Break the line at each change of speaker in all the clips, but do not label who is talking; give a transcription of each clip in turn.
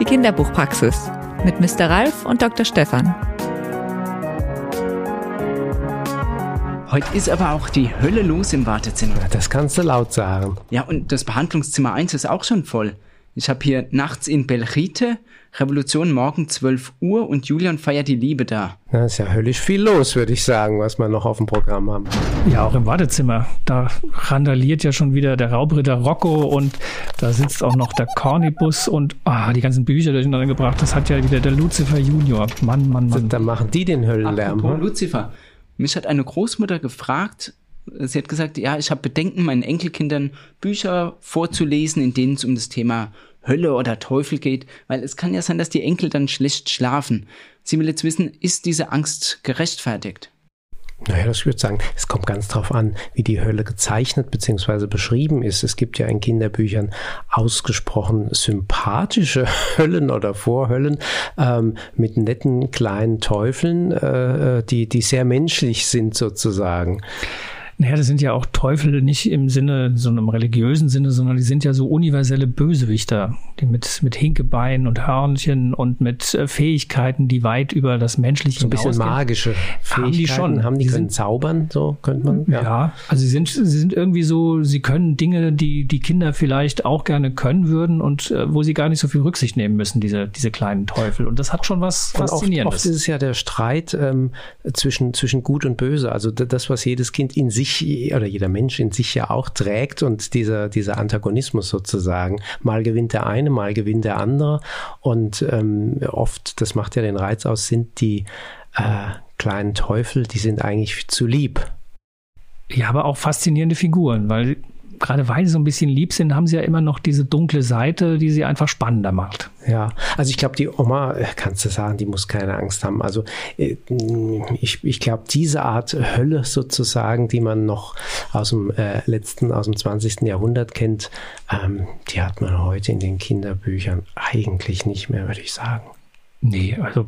Die Kinderbuchpraxis mit Mr. Ralf und Dr. Stefan.
Heute ist aber auch die Hölle los im Wartezimmer.
Das kannst du laut sagen.
Ja, und das Behandlungszimmer 1 ist auch schon voll. Ich habe hier nachts in Belchite, Revolution morgen 12 Uhr und Julian feiert die Liebe da.
Da ist ja höllisch viel los, würde ich sagen, was wir noch auf dem Programm haben.
Ja, auch im Wartezimmer. Da randaliert ja schon wieder der Raubritter Rocco und da sitzt auch noch der Cornibus und ah, die ganzen Bücher durcheinander gebracht. Das hat ja wieder der Lucifer Junior. Mann, Mann, Mann.
Da machen die den Höllenlärm.
Apropos? Lucifer. Mich hat eine Großmutter gefragt, sie hat gesagt, ja, ich habe Bedenken, meinen Enkelkindern Bücher vorzulesen, in denen es um das Thema Hölle oder Teufel geht, weil es kann ja sein, dass die Enkel dann schlecht schlafen. Sie will jetzt wissen, ist diese Angst gerechtfertigt?
Naja, das würde ich sagen, es kommt ganz drauf an, wie die Hölle gezeichnet bzw. beschrieben ist. Es gibt ja in Kinderbüchern ausgesprochen sympathische Höllen oder Vorhöllen ähm, mit netten kleinen Teufeln, äh, die, die sehr menschlich sind sozusagen.
Naja, das sind ja auch Teufel nicht im Sinne, so einem religiösen Sinne, sondern die sind ja so universelle Bösewichter, die mit, mit Hinkebeinen und Hörnchen und mit äh, Fähigkeiten, die weit über das Menschliche
So ein bisschen magische
Haben die
Fähigkeiten.
schon.
Haben die,
Die
können
sind-
zaubern, so könnte man.
Ja. also sie sind, sie sind irgendwie so, sie können Dinge, die die Kinder vielleicht auch gerne können würden und äh, wo sie gar nicht so viel Rücksicht nehmen müssen, diese, diese kleinen Teufel. Und das hat schon was
Und oft,
Faszinierendes.
oft ist es ja der Streit ähm, zwischen, zwischen Gut und Böse. Also das, was jedes Kind in sich oder jeder Mensch in sich ja auch trägt und dieser, dieser Antagonismus sozusagen. Mal gewinnt der eine, mal gewinnt der andere. Und ähm, oft, das macht ja den Reiz aus, sind die äh, kleinen Teufel, die sind eigentlich zu lieb.
Ja, aber auch faszinierende Figuren, weil gerade weil sie so ein bisschen lieb sind, haben sie ja immer noch diese dunkle Seite, die sie einfach spannender macht.
Ja, also ich glaube, die Oma, äh, kannst du sagen, die muss keine Angst haben. Also äh, ich, ich glaube, diese Art Hölle sozusagen, die man noch aus dem äh, letzten, aus dem 20. Jahrhundert kennt, ähm, die hat man heute in den Kinderbüchern eigentlich nicht mehr, würde ich sagen.
Nee, also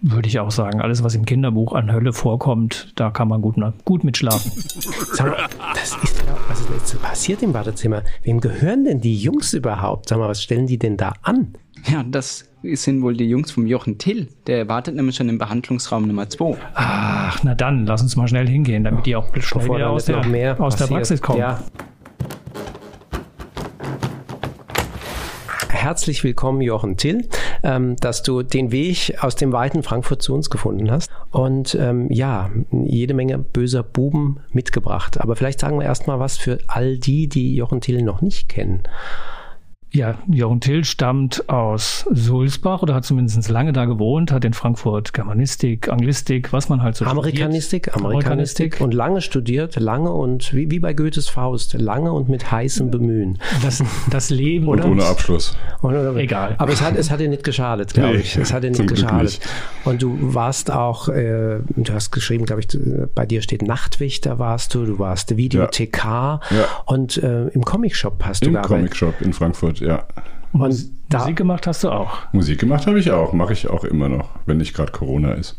würde ich auch sagen, alles, was im Kinderbuch an Hölle vorkommt, da kann man gut, gut mitschlafen.
Sag mal, das ist ja, was ist jetzt passiert im Badezimmer? Wem gehören denn die Jungs überhaupt? Sag mal, was stellen die denn da an?
Ja, das sind wohl die Jungs vom Jochen Till. Der wartet nämlich schon im Behandlungsraum Nummer 2.
Ach, na dann, lass uns mal schnell hingehen, damit die auch schnell
Bevor
wieder aus, der,
noch mehr
aus der. Praxis kommen.
Ja. Herzlich willkommen, Jochen Till, ähm, dass du den Weg aus dem weiten Frankfurt zu uns gefunden hast. Und ähm, ja, jede Menge böser Buben mitgebracht. Aber vielleicht sagen wir erstmal was für all die, die Jochen Till noch nicht kennen.
Ja, Jochen Till stammt aus Sulzbach oder hat zumindest lange da gewohnt, hat in Frankfurt Germanistik, Anglistik, was man halt so
Amerikanistik,
studiert.
Amerikanistik und lange studiert, lange und wie, wie bei Goethes Faust, lange und mit heißem Bemühen.
Das, das Leben,
Und
oder?
ohne Abschluss.
Oder-
Egal.
Aber es hat, es hat dir nicht geschadet, glaube
Nee,
ich. Es hat dir nicht geschadet.
nicht.
Und du warst auch, äh, du hast geschrieben, glaube ich, bei dir steht Nachtwächter warst du, du warst Videothekar
Ja.
und äh, im Comicshop hast du
Im
gearbeitet.
Comicshop in Frankfurt, ja.
Und da,
Musik gemacht hast du auch.
Musik gemacht habe ich auch, mache ich auch immer noch, wenn nicht gerade Corona ist.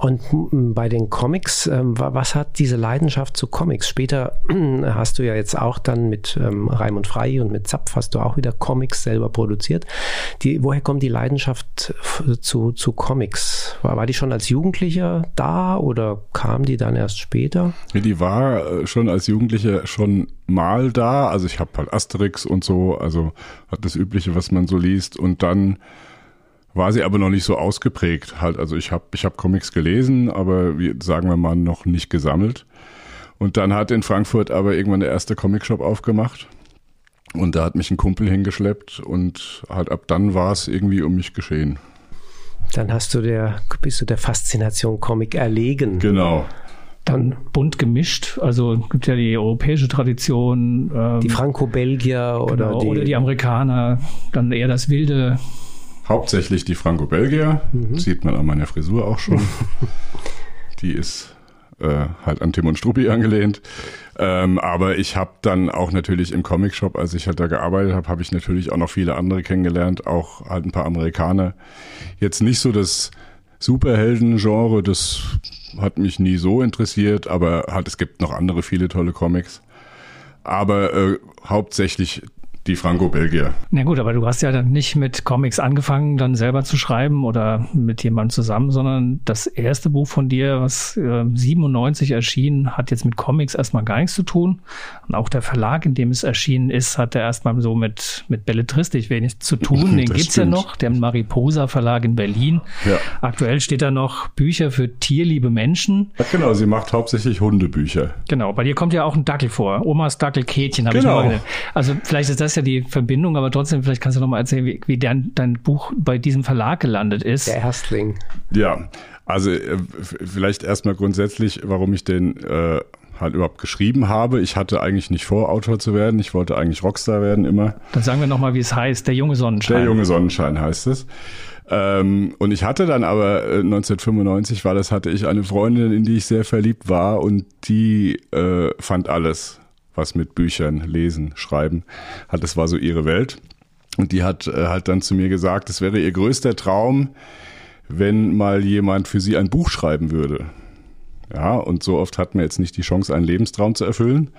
Und m, bei den Comics, ähm, wa- was hat diese Leidenschaft zu Comics? Später hast du ja jetzt auch dann mit ähm, Raimund Frey und mit Zapf hast du auch wieder Comics selber produziert. Die, woher kommt die Leidenschaft zu, zu Comics? War, war die schon als Jugendlicher da oder kam die dann erst später?
Die war äh, schon als Jugendliche schon mal da. Also ich habe halt Asterix und so, also hat das Übliche, was man so liest. Und dann war sie aber noch nicht so ausgeprägt. Halt, also ich habe ich hab Comics gelesen, aber wie, sagen wir mal noch nicht gesammelt. Und dann hat in Frankfurt aber irgendwann der erste Comicshop aufgemacht. Und da hat mich ein Kumpel hingeschleppt und halt ab dann war es irgendwie um mich geschehen.
Dann hast du der, bist du der Faszination Comic erlegen.
Genau.
Dann bunt gemischt. Also es gibt ja die europäische Tradition. Ähm,
Die Franco-Belgier oder,
genau,
die,
oder die Amerikaner. Dann eher das wilde.
Hauptsächlich die Franco-Belgier, sieht man an meiner Frisur auch schon. die ist äh, halt an Tim und Struppi angelehnt. Ähm, aber ich habe dann auch natürlich im Comicshop, als ich halt da gearbeitet habe, habe ich natürlich auch noch viele andere kennengelernt, auch halt ein paar Amerikaner. Jetzt nicht so das Superhelden-Genre, das hat mich nie so interessiert, aber halt es gibt noch andere viele tolle Comics. Aber äh, hauptsächlich die Franco-Belgier.
Na gut, aber du hast ja dann nicht mit Comics angefangen, dann selber zu schreiben oder mit jemandem zusammen, sondern das erste Buch von dir, was äh, 97 erschien, hat jetzt mit Comics erstmal gar nichts zu tun. Und auch der Verlag, in dem es erschienen ist, hat er erstmal so mit, mit Belletristik wenig zu tun. Den gibt's ja noch, der Mariposa Verlag in Berlin.
Ja.
Aktuell steht da noch Bücher für tierliebe Menschen.
Ja, genau, sie macht hauptsächlich Hundebücher.
Genau, bei dir kommt ja auch ein Dackel vor. Omas Dackel Kätchen, habe
Genau.
ich mal gesehen. Also vielleicht ist das ja die Verbindung, aber trotzdem, vielleicht kannst du noch mal erzählen, wie, wie dein, dein Buch bei diesem Verlag gelandet ist.
Der Erstling.
Ja, also äh, vielleicht erstmal grundsätzlich, warum ich den äh, halt überhaupt geschrieben habe. Ich hatte eigentlich nicht vor, Autor zu werden. Ich wollte eigentlich Rockstar werden immer.
Dann sagen wir noch mal, wie es heißt. Der junge Sonnenschein.
Der junge Sonnenschein heißt es. Ähm, und ich hatte dann aber äh, 1995 war das, hatte ich eine Freundin, in die ich sehr verliebt war und die äh, fand alles, was mit Büchern, Lesen, Schreiben hat. Das war so ihre Welt. Und die hat äh, halt dann zu mir gesagt, es wäre ihr größter Traum, wenn mal jemand für sie ein Buch schreiben würde. Ja, und so oft hat man jetzt nicht die Chance, einen Lebenstraum zu erfüllen.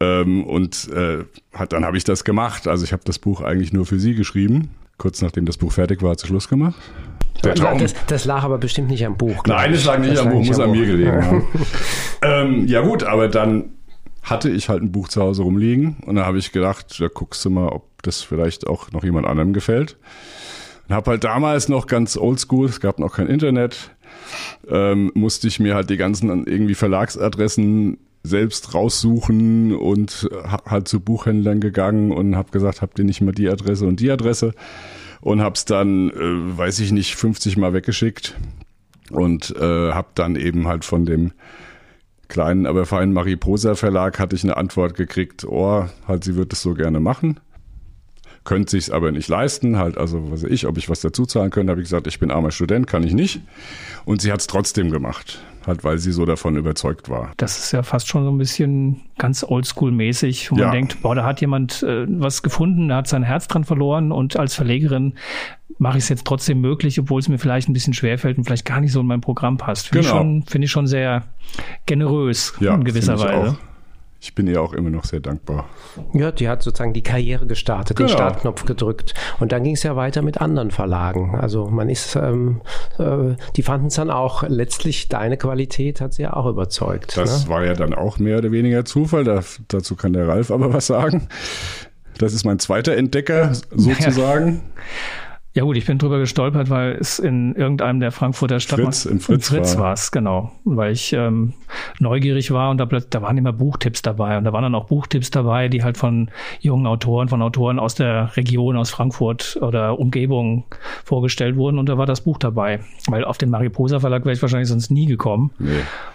Ähm, und äh, hat, dann habe ich das gemacht. Also ich habe das Buch eigentlich nur für sie geschrieben. Kurz nachdem das Buch fertig war, hat sie Schluss gemacht. Der Traum.
Das, das lag aber bestimmt nicht am Buch.
Nein, es lag nicht
Das
am Buch, muss an mir
Buch.
gelegen haben. ähm, ja gut, aber dann hatte ich halt ein Buch zu Hause rumliegen und da habe ich gedacht, da guckst du mal, ob das vielleicht auch noch jemand anderem gefällt. Und habe halt damals noch ganz oldschool, es gab noch kein Internet, ähm, musste ich mir halt die ganzen irgendwie Verlagsadressen selbst raussuchen und hab halt zu Buchhändlern gegangen und habe gesagt, habt ihr nicht mal die Adresse und die Adresse und hab's dann, äh, weiß ich nicht, 50 Mal weggeschickt und äh, habe dann eben halt von dem kleinen, aber feinen Mariposa Verlag hatte ich eine Antwort gekriegt, oh, halt sie wird es so gerne machen, könnte sich's aber nicht leisten, halt also was weiß ich, ob ich was dazu zahlen könnte, habe ich gesagt, ich bin armer Student, kann ich nicht und sie hat's trotzdem gemacht, halt weil sie so davon überzeugt war.
Das ist ja fast schon so ein bisschen ganz oldschool-mäßig, wo
Ja.
man denkt, boah, da hat jemand äh, was gefunden, da hat sein Herz dran verloren und als Verlegerin mache ich es jetzt trotzdem möglich, obwohl es mir vielleicht ein bisschen schwerfällt und vielleicht gar nicht so in mein Programm passt. Finde ich,
Genau.
schon- finde ich schon sehr generös in gewisser
ich
Weise.
Auch. Ich bin ihr auch immer noch sehr dankbar.
Ja, die hat sozusagen die Karriere gestartet, den
Genau.
Startknopf gedrückt. Und dann ging es ja weiter mit anderen Verlagen. Also man ist, ähm, äh, die fanden es dann auch, letztlich deine Qualität hat sie ja auch überzeugt.
Das
ne?
war ja dann auch mehr oder weniger Zufall. Da, dazu kann der Ralf aber was sagen. Das ist mein zweiter Entdecker sozusagen.
Ja gut, ich bin drüber gestolpert, weil es in irgendeinem der Frankfurter Stadt
Fritz, im Fritz war-
war es, genau. Weil ich ähm, neugierig war und da, da waren immer Buchtipps dabei. Und da waren dann auch Buchtipps dabei, die halt von jungen Autoren, von Autoren aus der Region, aus Frankfurt oder Umgebung vorgestellt wurden. Und da war das Buch dabei. Weil auf den Mariposa Verlag wäre ich wahrscheinlich sonst nie gekommen.
Nee.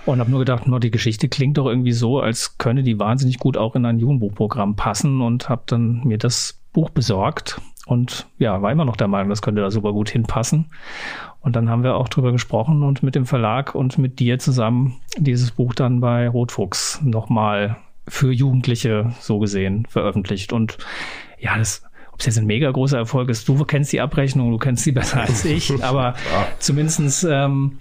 Und habe nur gedacht, no, die Geschichte klingt doch irgendwie so, als könne die wahnsinnig gut auch in ein Jugendbuchprogramm passen und habe dann mir das Buch besorgt und ja, war immer noch der Meinung, das könnte da super gut hinpassen. Und dann haben wir auch drüber gesprochen und mit dem Verlag und mit dir zusammen dieses Buch dann bei Rotfuchs nochmal für Jugendliche so gesehen veröffentlicht. Und ja, das, ob es jetzt ein mega großer Erfolg ist, du kennst die Abrechnung, du kennst sie besser als ich, aber zumindestens ähm,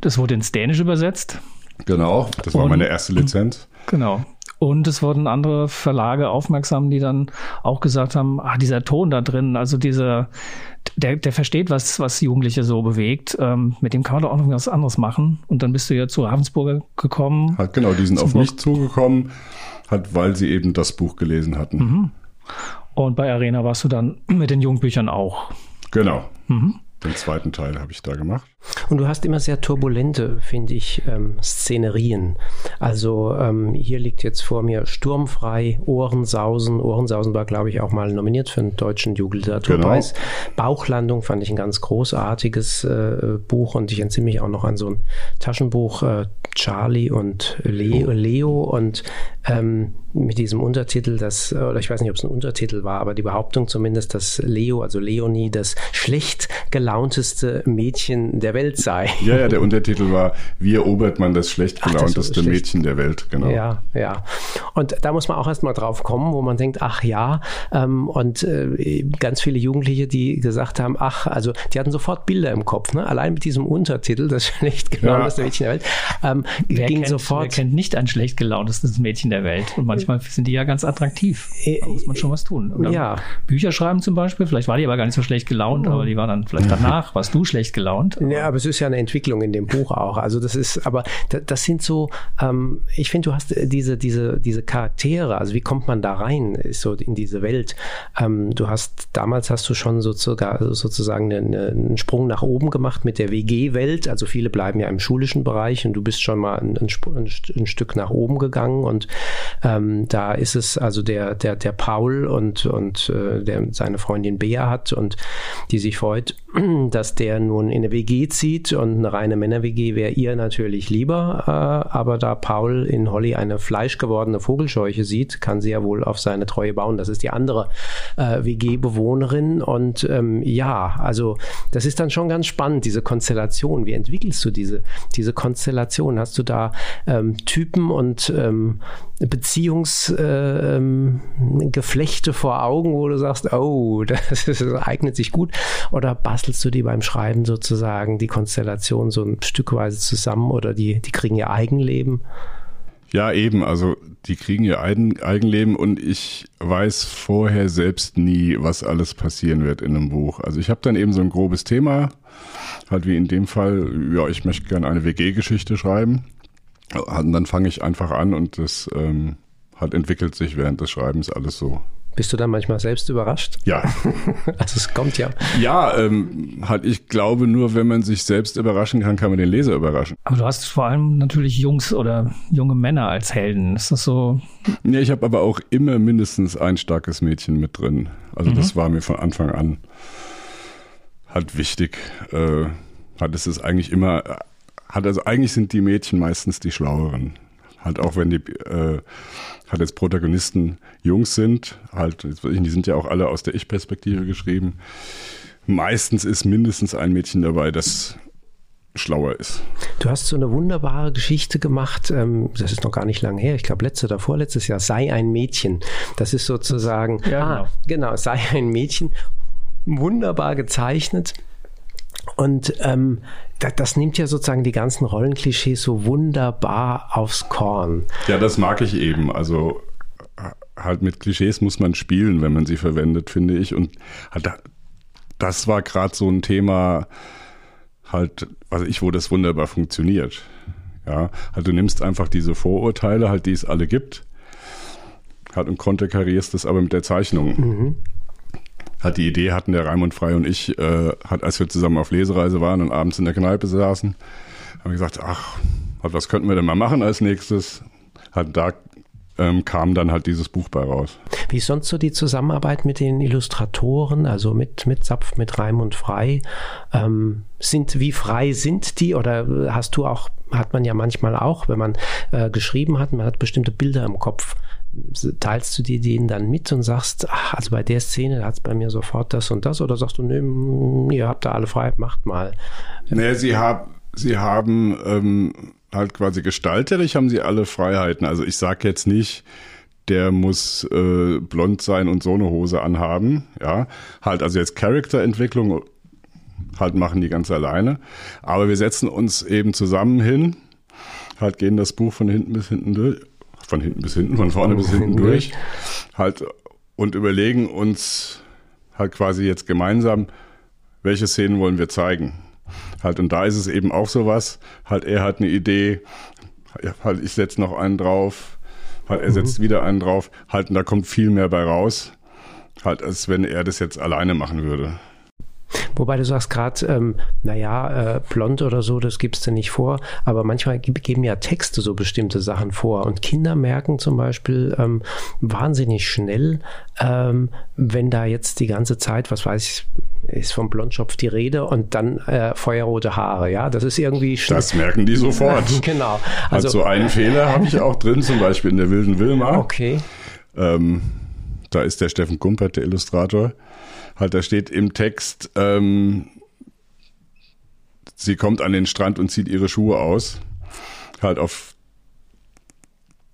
das wurde ins Dänisch übersetzt.
Genau. Das war
Und-
meine erste Lizenz.
Genau. Und es wurden andere Verlage aufmerksam, die dann auch gesagt haben, ah, dieser Ton da drin, also dieser, der, der versteht, was, was Jugendliche so bewegt, ähm, mit dem kann man doch auch noch was anderes machen. Und dann bist du ja zu Ravensburger gekommen.
Halt genau, die sind auf mich zugekommen, halt weil sie eben das Buch gelesen hatten.
Mhm. Und bei Arena warst du dann mit den Jugendbüchern auch.
Genau.
Mhm.
Den zweiten Teil habe ich da gemacht.
Und du hast immer sehr turbulente, finde ich, ähm, Szenerien. Also ähm, hier liegt jetzt vor mir Sturmfrei, Ohrensausen. Ohrensausen war, glaube ich, auch mal nominiert für einen deutschen Jugendliteraturpreis. Bauchlandung fand ich ein ganz großartiges äh, Buch und ich entsinne mich auch noch an so ein Taschenbuch äh, Charlie und Leo, Leo und ähm, mit diesem Untertitel, das, oder ich weiß nicht, ob es ein Untertitel war, aber die Behauptung zumindest, dass Leo, also Leonie, das schlecht gelaunteste Mädchen der der Welt sei.
Ja, ja, der Untertitel war, wie erobert man das schlecht gelaunteste Mädchen der Welt, genau.
Ja, ja. Und da muss man auch erstmal drauf kommen, wo man denkt, ach ja, ähm, und äh, ganz viele Jugendliche, die gesagt haben, ach, also die hatten sofort Bilder im Kopf, ne? allein mit diesem Untertitel, das schlecht gelaunteste ja. Mädchen der Welt, ähm,
wer ging kennt, sofort. Wer kennt nicht ein schlecht gelauntestes Mädchen der Welt? Und manchmal sind die ja ganz attraktiv. Da muss man schon was tun. Oder ja. Bücher schreiben zum Beispiel, vielleicht war die aber gar nicht so schlecht gelaunt, aber die war dann vielleicht danach, warst du schlecht gelaunt.
Ja, aber es ist ja eine Entwicklung in dem Buch auch. Also das ist, aber das sind so, ähm, ich finde, du hast diese, diese, diese Charaktere, also wie kommt man da rein, so in diese Welt? Ähm, du hast, damals hast du schon so sogar, sozusagen einen, einen Sprung nach oben gemacht mit der WG-Welt. Also viele bleiben ja im schulischen Bereich und du bist schon mal ein, ein, ein Stück nach oben gegangen und ähm, da ist es also der, der, der Paul und, und äh, der seine Freundin Bea hat und die sich freut, dass der nun in eine WG zieht und eine reine Männer-WG wäre ihr natürlich lieber, äh, aber da Paul in Holly eine fleischgewordene Vogelscheuche sieht, kann sie ja wohl auf seine Treue bauen. Das ist die andere äh, WG-Bewohnerin und ähm, ja, also das ist dann schon ganz spannend, diese Konstellation. Wie entwickelst du diese, diese Konstellation? Hast du da ähm, Typen und ähm, Beziehungsgeflechte äh, vor Augen, wo du sagst, oh, das, das eignet sich gut? Oder bastelst du die beim Schreiben sozusagen die Konstellation so ein Stückweise zusammen oder die, die kriegen ihr Eigenleben?
Ja, eben. Also die kriegen ihr Eigen, Eigenleben und ich weiß vorher selbst nie, was alles passieren wird in einem Buch. Also ich habe dann eben so ein grobes Thema, halt wie in dem Fall, ja, ich möchte gerne eine WG-Geschichte schreiben. Und dann fange ich einfach an und das ähm, halt entwickelt sich während des Schreibens alles so.
Bist du dann manchmal selbst überrascht?
Ja.
also es kommt ja.
Ja, ähm, halt ich glaube, nur wenn man sich selbst überraschen kann, kann man den Leser überraschen.
Aber du hast vor allem natürlich Jungs oder junge Männer als Helden. Ist das so?
Ja, ich habe aber auch immer mindestens ein starkes Mädchen mit drin. Also mhm. das war mir von Anfang an halt wichtig. Äh, hat es ist eigentlich immer hat also eigentlich sind die Mädchen meistens die Schlaueren. Halt auch wenn die äh, halt jetzt Protagonisten Jungs sind, halt, die sind ja auch alle aus der Ich-Perspektive geschrieben. Meistens ist mindestens ein Mädchen dabei, das schlauer ist.
Du hast so eine wunderbare Geschichte gemacht, ähm, das ist noch gar nicht lange her, ich glaube letzte oder vorletztes Jahr, sei ein Mädchen. Das ist sozusagen, ja, ah, genau. genau, sei ein Mädchen, wunderbar gezeichnet. Und ähm, das, das, nimmt ja sozusagen die ganzen Rollenklischees so wunderbar aufs Korn.
Ja, das mag ich eben. Also halt mit Klischees muss man spielen, wenn man sie verwendet, finde ich. Und halt, das war gerade so ein Thema, halt, was ich, wo das wunderbar funktioniert. Ja, halt du nimmst einfach diese Vorurteile, halt, die es alle gibt, halt und konterkarierst das aber mit der Zeichnung. Mhm hat die Idee hatten der Raimund Frei und ich, äh, hat, als wir zusammen auf Lesereise waren und abends in der Kneipe saßen, haben wir gesagt, ach, was könnten wir denn mal machen als nächstes? Hat da ähm, kam dann halt dieses Buch bei raus.
Wie ist sonst so die Zusammenarbeit mit den Illustratoren, also mit, mit Zapf, mit Raimund Frei? Ähm, sind, wie frei sind die oder hast du auch, hat man ja manchmal auch, wenn man äh, geschrieben hat, man hat bestimmte Bilder im Kopf teilst du dir den dann mit und sagst, ach, also bei der Szene hat es bei mir sofort das und das oder sagst du, nö, ihr habt da alle Freiheit, macht mal.
Nee, sie, hab, sie haben ähm, halt quasi gestalterisch haben sie alle Freiheiten. Also ich sag jetzt nicht, der muss äh, blond sein und so eine Hose anhaben, ja. Halt, also jetzt Charakterentwicklung halt machen die ganz alleine. Aber wir setzen uns eben zusammen hin, halt gehen das Buch von hinten bis hinten durch von hinten bis hinten, von vorne bis hinten durch, halt und überlegen uns halt quasi jetzt gemeinsam, welche Szenen wollen wir zeigen. Halt, und da ist es eben auch sowas, halt er hat eine Idee, halt ich setze noch einen drauf, halt er setzt mhm. wieder einen drauf, halt und da kommt viel mehr bei raus, halt als wenn er das jetzt alleine machen würde.
Wobei du sagst gerade, ähm, naja, äh, blond oder so, das gibst du nicht vor, aber manchmal geben ja Texte so bestimmte Sachen vor und Kinder merken zum Beispiel ähm, wahnsinnig schnell, ähm, wenn da jetzt die ganze Zeit, was weiß ich, ist vom Blondschopf die Rede und dann äh, feuerrote Haare, ja, das ist irgendwie
schnell. Das merken die sofort.
genau.
Also, also einen Fehler habe ich auch drin, zum Beispiel in der wilden Wilma.
Okay.
Ähm, da ist der Steffen Kumpert, der Illustrator. Halt, da steht im Text, ähm, sie kommt an den Strand und zieht ihre Schuhe aus. Halt auf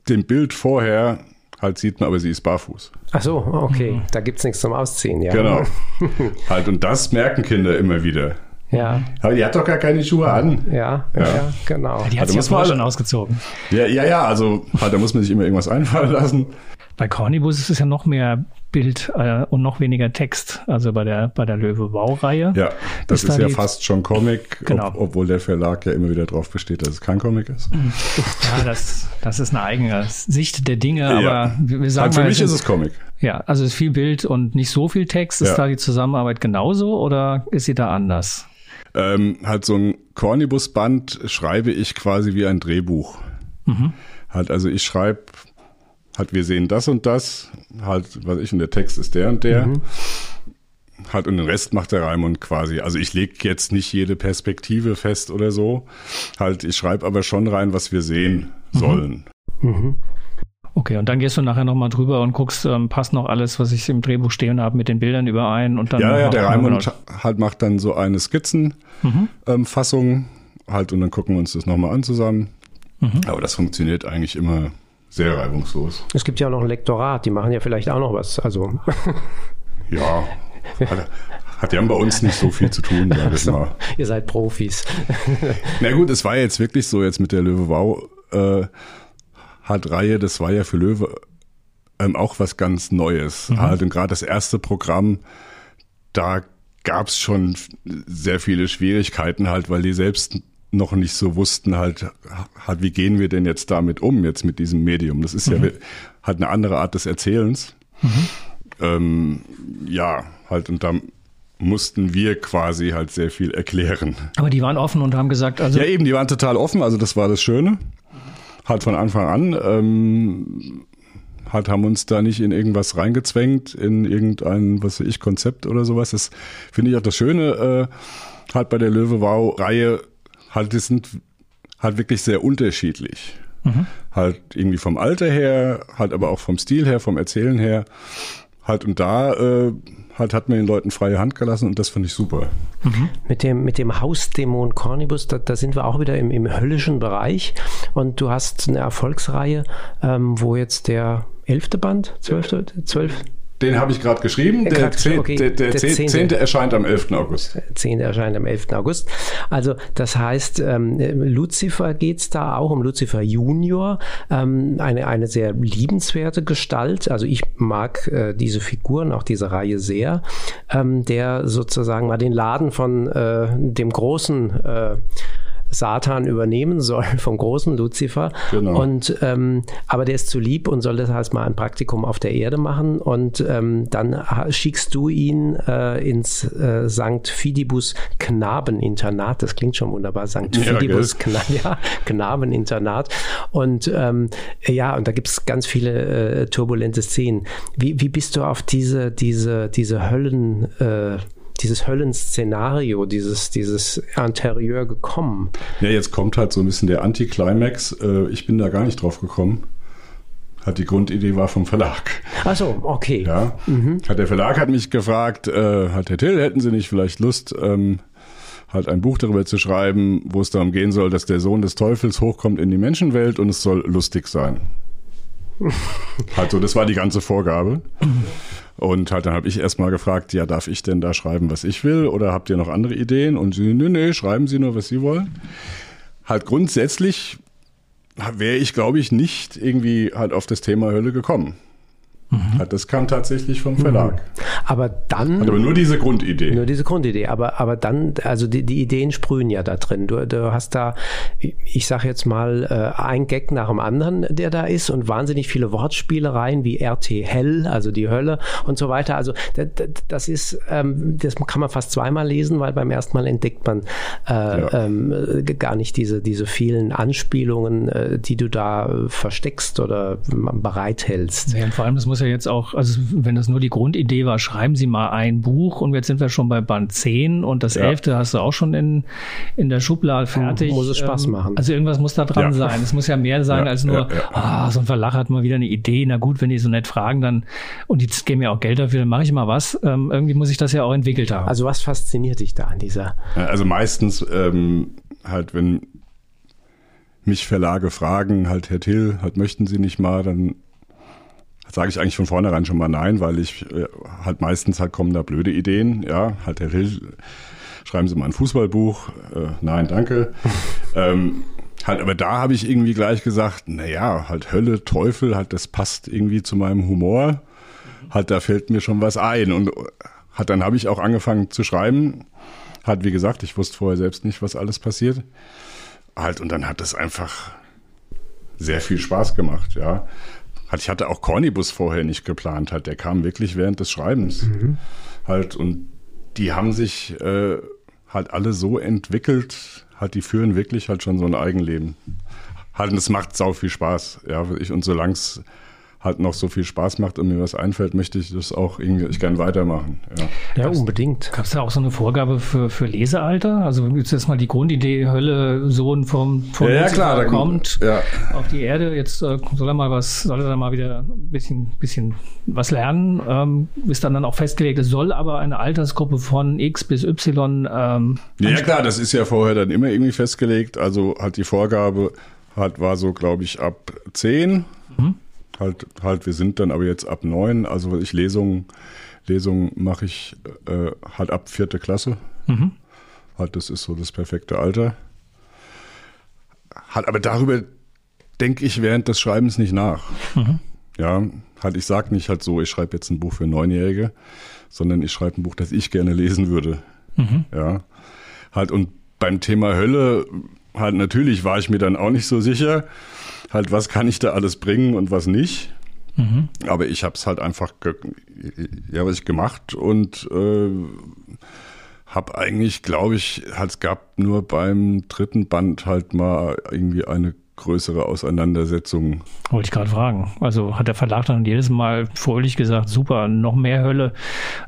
dem Bild vorher halt sieht man, aber sie ist barfuß.
Ach so, okay. Mhm. Da gibt es nichts zum Ausziehen, ja.
Genau. halt, und das merken Kinder immer wieder.
Ja.
Aber die hat doch gar keine Schuhe an.
Ja, ja, ja genau.
Ja, die hat also sich ja schon ausgezogen.
Ja, ja, ja, also halt, da muss man sich immer irgendwas einfallen lassen.
Bei Cornibus ist es ja noch mehr Bild äh, und noch weniger Text, also bei der, bei der Löwe-Bau-Reihe.
Ja, das ist, ist da ja fast schon Comic,
genau.
ob, obwohl der Verlag ja immer wieder darauf besteht, dass es kein Comic ist.
Ja, das, das ist eine eigene Sicht der Dinge, aber
ja.
wir, sagen
halt für
mal,
mich ist es Comic.
Ja, also ist viel Bild und nicht so viel Text. Ist
Ja.
da die Zusammenarbeit genauso oder ist sie da anders?
Ähm, halt so ein Cornibus-Band schreibe ich quasi wie ein Drehbuch. Halt, also ich schreibe, halt, wir sehen das und das, halt, was ich, und der Text ist der und der. Halt, und den Rest macht der Raimund quasi. Also ich lege jetzt nicht jede Perspektive fest oder so. Halt, ich schreibe aber schon rein, was wir sehen sollen.
Okay, und dann gehst du nachher nochmal drüber und guckst, ähm, passt noch alles, was ich im Drehbuch stehen habe, mit den Bildern überein und dann.
Ja, ja, der Raimund halt macht dann so eine Skizzenfassung halt und dann gucken wir uns das nochmal an zusammen. Aber das funktioniert eigentlich immer sehr reibungslos.
Es gibt ja auch noch ein Lektorat, die machen ja vielleicht auch noch was. Also,
Ja, hat, hat ja bei uns nicht so viel zu tun, sag ich mal.
ihr seid Profis.
Na gut, es war jetzt wirklich so jetzt mit der Löwe Wow äh, hat Reihe, das war ja für Löwe ähm, auch was ganz Neues. Halt, und gerade das erste Programm, da gab's schon sehr viele Schwierigkeiten halt, weil die selbst noch nicht so wussten halt, halt, wie gehen wir denn jetzt damit um, jetzt mit diesem Medium. Das ist ja halt eine andere Art des Erzählens. Ähm, ja, halt, und da mussten wir quasi halt sehr viel erklären.
Aber die waren offen und haben gesagt, also
Ja, eben, die waren total offen, also das war das Schöne. Halt von Anfang an. Ähm, halt haben uns da nicht in irgendwas reingezwängt, in irgendein, was weiß ich, Konzept oder sowas. Das finde ich auch das Schöne, äh, halt bei der Löwe-Wow-Reihe, halt, die sind halt wirklich sehr unterschiedlich. Halt irgendwie vom Alter her, halt aber auch vom Stil her, vom Erzählen her. Halt und da äh, halt hat man den Leuten freie Hand gelassen und das finde ich super.
Mit dem, mit dem Hausdämon Cornibus, da, da sind wir auch wieder im, im höllischen Bereich. Und du hast eine Erfolgsreihe, ähm, wo jetzt der elfte Band, zwölfte, zwölf,
Den habe ich gerade geschrieben. Der,
grad,
zehn,
okay.
der, der,
Der
zehn-
zehnte.
zehnte erscheint am 11. August.
10. erscheint am 11. August. Also das heißt, ähm, Lucifer geht's da auch um Lucifer Junior, ähm, eine, eine sehr liebenswerte Gestalt. Also ich mag äh, diese Figuren, auch diese Reihe sehr, ähm, der sozusagen mal den Laden von äh, dem großen äh, Satan übernehmen soll, vom großen Lucifer.
Genau.
Und ähm, aber der ist zu lieb und soll das heißt mal ein Praktikum auf der Erde machen. Und ähm, dann schickst du ihn äh, ins äh, St. Fidibus Knabeninternat. Das klingt schon wunderbar, St.
Ja,
Fidibus Kna ja, Knabeninternat. Und ähm, ja, und da gibt's ganz viele äh, turbulente Szenen. Wie, wie bist du auf diese, diese, diese Höllen äh, dieses Höllenszenario, dieses, dieses Interieur gekommen?
Ja, jetzt kommt halt so ein bisschen der Anti-Climax. Äh, Ich bin da gar nicht drauf gekommen. Hat die Grundidee war vom Verlag.
Ach so, okay.
Ja. Hat der Verlag hat mich gefragt, äh, hat Herr Till, hätten Sie nicht vielleicht Lust, ähm, halt ein Buch darüber zu schreiben, wo es darum gehen soll, dass der Sohn des Teufels hochkommt in die Menschenwelt und es soll lustig sein. halt so, das war die ganze Vorgabe. Und halt, dann habe ich erstmal gefragt, ja, darf ich denn da schreiben, was ich will? Oder habt ihr noch andere Ideen? Und sie, nee, nee, schreiben Sie nur, was Sie wollen. Halt grundsätzlich wäre ich, glaube ich, nicht irgendwie halt auf das Thema Hölle gekommen. Halt, das kam tatsächlich vom Verlag.
Aber dann.
Aber nur diese Grundidee.
Nur diese Grundidee, aber, aber dann, also die, die Ideen sprühen ja da drin. Du, du hast da, ich sag jetzt mal, äh, ein Gag nach dem anderen, der da ist und wahnsinnig viele Wortspielereien wie RT Hell, also die Hölle und so weiter. Also das, das ist, ähm, das kann man fast zweimal lesen, weil beim ersten Mal entdeckt man äh,
Ja.
ähm, äh, gar nicht diese, diese vielen Anspielungen, äh, die du da versteckst oder bereithältst.
Ja, und vor allem, das muss ja ja jetzt auch, also wenn das nur die Grundidee war, schreiben Sie mal ein Buch und jetzt sind wir schon bei Band 10 und das ja. 11. hast du auch schon in, in der Schublade fertig.
Muss es Spaß ähm, machen.
Also irgendwas muss da dran ja. sein. Es muss ja mehr sein als nur, ah, so ein Verlag hat mal wieder eine Idee. Na gut, wenn die so nett fragen, dann, und die geben mir auch Geld dafür, dann mache ich mal was. Ähm, irgendwie muss ich das ja auch entwickelt haben.
Also was fasziniert dich da an dieser?
Also meistens ähm, halt, wenn mich Verlage fragen, halt Herr Till, halt möchten Sie nicht mal, dann sage ich eigentlich von vornherein schon mal nein, weil ich äh, halt meistens halt kommen da blöde Ideen, ja, halt Herr Till, schreiben Sie mal ein Fußballbuch, äh, nein, danke. ähm, halt, aber da habe ich irgendwie gleich gesagt, naja, halt Hölle, Teufel, halt das passt irgendwie zu meinem Humor, halt da fällt mir schon was ein. Und hat dann habe ich auch angefangen zu schreiben, hat wie gesagt, ich wusste vorher selbst nicht, was alles passiert. Halt und dann hat es einfach sehr viel Spaß gemacht, ja. Ich hatte auch Cornibus vorher nicht geplant, halt, der kam wirklich während des Schreibens. Mhm. Halt, und die haben sich äh, halt alle so entwickelt, halt, die führen wirklich halt schon so ein Eigenleben. Halt, und es macht sau viel Spaß, ja. Ich, und solange es halt noch so viel Spaß macht und mir was einfällt, möchte ich das auch irgendwie ich gern weitermachen.
Ja, ja unbedingt.
Gab es da auch so eine Vorgabe für, für Lesealter? Also jetzt ist mal die Grundidee, Hölle, Sohn vom, vom
ja, ja, klar,
kommt ja. auf die Erde, jetzt äh, soll er mal was, soll er da mal wieder ein bisschen, bisschen was lernen, ähm, ist dann dann auch festgelegt, es soll aber eine Altersgruppe von X bis Y ähm,
Ja klar, das ist ja vorher dann immer irgendwie festgelegt, also hat die Vorgabe hat, war so, glaube ich, ab 10. Mhm. Halt, halt, wir sind dann aber jetzt ab neun. Also ich Lesungen, Lesungen mache ich äh, halt ab vierte Klasse. Mhm. Halt, das ist so das perfekte Alter. Halt, aber darüber denke ich während des Schreibens nicht nach. Mhm. Ja, halt, ich sage nicht halt so, ich schreibe jetzt ein Buch für Neunjährige, sondern ich schreibe ein Buch, das ich gerne lesen würde. Mhm. Ja, halt, und beim Thema Hölle, halt, natürlich war ich mir dann auch nicht so sicher halt, was kann ich da alles bringen und was nicht. Mhm. Aber ich habe es halt einfach, ja, was ich gemacht und äh, habe eigentlich, glaube ich, halt, es gab nur beim dritten Band halt mal irgendwie eine größere Auseinandersetzungen.
Wollte ich gerade fragen. Also hat der Verlag dann jedes Mal fröhlich gesagt, super, noch mehr Hölle.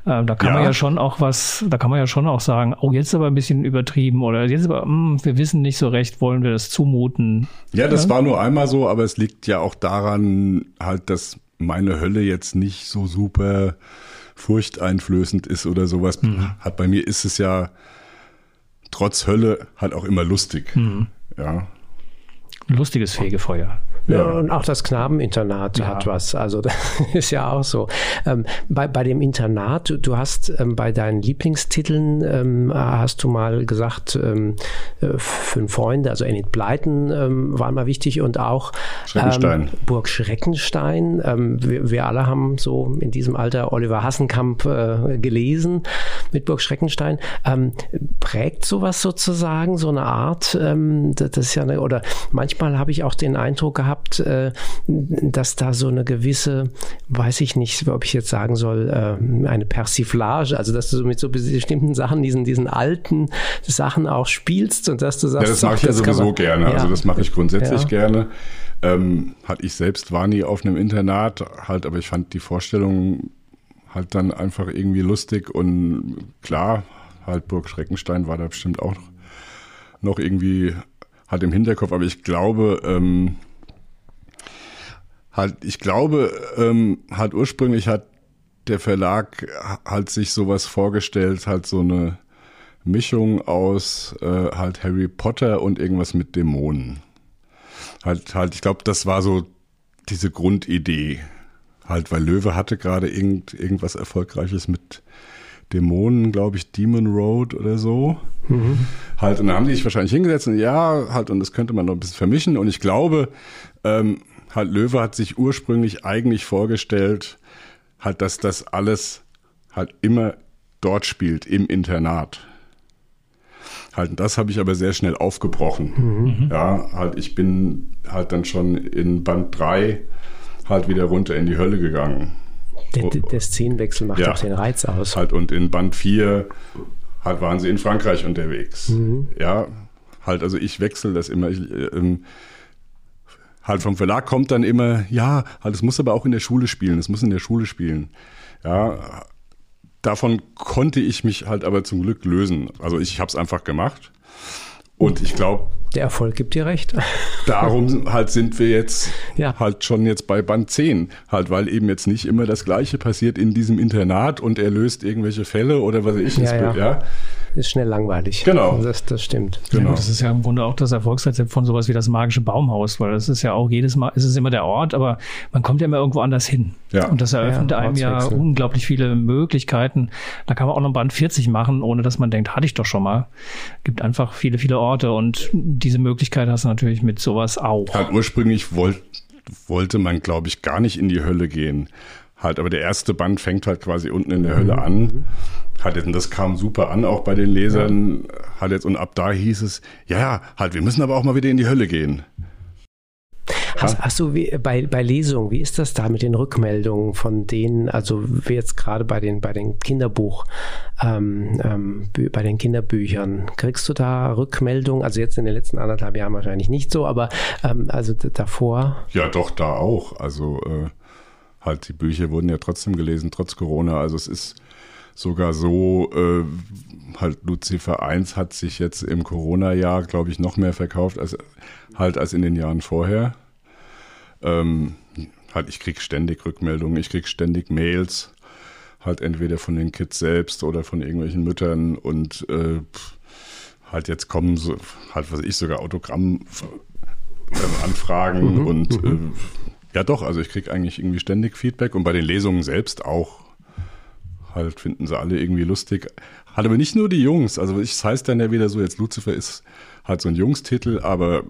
Äh, da kann ja. man ja schon auch was, da kann man ja schon auch sagen, oh, jetzt aber ein bisschen übertrieben oder jetzt aber, mh, hm, wir wissen nicht so recht, wollen wir das zumuten.
Ja, das ja? war nur einmal so, aber es liegt ja auch daran halt, dass meine Hölle jetzt nicht so super furchteinflößend ist oder sowas. Mhm. Hat bei mir ist es ja trotz Hölle halt auch immer lustig. Mhm. Ja,
lustiges Fegefeuer.
Ja. Und auch das Knabeninternat ja. hat was. Also das ist ja auch so. Ähm, bei, bei dem Internat, du, du hast ähm, bei deinen Lieblingstiteln, ähm, hast du mal gesagt, ähm, äh, fünf Freunde, also Enid Bleiten ähm, waren mal wichtig und auch
Schreckenstein.
Ähm, Burg Schreckenstein. Wir, wir, alle haben so in diesem Alter Oliver Hassenkamp äh, gelesen mit Burg Schreckenstein. prägt sowas sozusagen, so eine Art, das ist ja eine, oder manchmal habe ich auch den Eindruck gehabt, gehabt, äh, dass da so eine gewisse, weiß ich nicht, ob ich jetzt sagen soll, äh, eine Persiflage, also dass du mit so bestimmten Sachen, diesen, diesen alten Sachen auch spielst und dass du sagst,
ja, das mache ich ja sowieso man, gerne. Also ja. Also das mache ich grundsätzlich ja. gerne. Ähm, halt ich selbst war nie auf einem Internat, halt, aber ich fand die Vorstellung halt dann einfach irgendwie lustig und klar, halt Burg Schreckenstein war da bestimmt auch noch irgendwie halt im Hinterkopf, aber ich glaube, ähm, halt, ich glaube, ähm, halt ursprünglich hat der Verlag halt sich sowas vorgestellt, halt so eine Mischung aus äh, halt Harry Potter und irgendwas mit Dämonen. Halt, halt, ich glaube, das war so diese Grundidee. Halt, weil Löwe hatte gerade irgend, irgendwas Erfolgreiches mit Dämonen, glaube ich, Demon Road oder so. Mhm. Halt, und dann haben die sich wahrscheinlich hingesetzt und ja, halt, und das könnte man noch ein bisschen vermischen. Und ich glaube, ähm, halt Löwe hat sich ursprünglich eigentlich vorgestellt, halt, dass das alles halt immer dort spielt, im Internat. Halt, das habe ich aber sehr schnell aufgebrochen. Mhm. Ja, halt, ich bin halt dann schon in Band 3 halt wieder runter in die Hölle gegangen.
Der, der Szenenwechsel macht ja, auch den Reiz aus.
Halt, und in Band 4 halt waren sie in Frankreich unterwegs. Mhm. Ja, halt, also ich wechsle das immer. Ich, ähm, halt vom Verlag kommt dann immer, ja, halt, es muss aber auch in der Schule spielen, es muss in der Schule spielen. Ja, davon konnte ich mich halt aber zum Glück lösen. Also ich habe es einfach gemacht. Und ich glaube,
der Erfolg gibt dir recht.
Darum halt sind wir jetzt
Ja.
halt schon jetzt bei Band 10. Halt, weil eben jetzt nicht immer das Gleiche passiert in diesem Internat und er löst irgendwelche Fälle oder was weiß ich.
Ja,
wird-
ja. Ist schnell langweilig.
Genau.
Das, das stimmt.
Ja,
Genau.
das ist ja im Grunde auch das Erfolgsrezept von sowas wie das magische Baumhaus, weil das ist ja auch jedes Mal, es ist immer der Ort, aber man kommt ja immer irgendwo anders hin.
Ja.
Und das eröffnet
Ja,
einem ja unglaublich viele Möglichkeiten. Da kann man auch noch Band 40 machen, ohne dass man denkt, hatte ich doch schon mal. Gibt einfach viele, viele Orte und diese Möglichkeit hast du natürlich mit sowas auch.
Halt ursprünglich wollt, wollte man, glaube ich, gar nicht in die Hölle gehen. Halt, aber der erste Band fängt halt quasi unten in der Hölle an. Hat jetzt, und das kam super an, auch bei den Lesern. Halt jetzt, und ab da hieß es, ja, ja, halt, wir müssen aber auch mal wieder in die Hölle gehen.
Hast, hast du wie, bei, bei Lesungen, wie ist das da mit den Rückmeldungen von denen, also wie jetzt gerade bei den, bei den Kinderbuch, ähm, ähm, bei den Kinderbüchern, kriegst du da Rückmeldungen? Also jetzt in den letzten anderthalb Jahren wahrscheinlich nicht so, aber ähm, also davor,
Ja, doch, da auch. Also äh, halt die Bücher wurden ja trotzdem gelesen, trotz Corona. Also es ist sogar so, äh, halt Lucifer 1 hat sich jetzt im Corona-Jahr, glaube ich, noch mehr verkauft als halt als in den Jahren vorher. Ähm, halt, ich krieg ständig Rückmeldungen, ich krieg ständig Mails, halt entweder von den Kids selbst oder von irgendwelchen Müttern und äh, halt jetzt kommen so, halt was weiß ich, sogar Autogramm ähm, Anfragen und äh, ja doch, also ich krieg eigentlich irgendwie ständig Feedback und bei den Lesungen selbst auch. Halt finden sie alle irgendwie lustig. Hat aber nicht nur die Jungs, also es heißt dann ja wieder so, jetzt Lucifer ist halt so ein Jungstitel, aber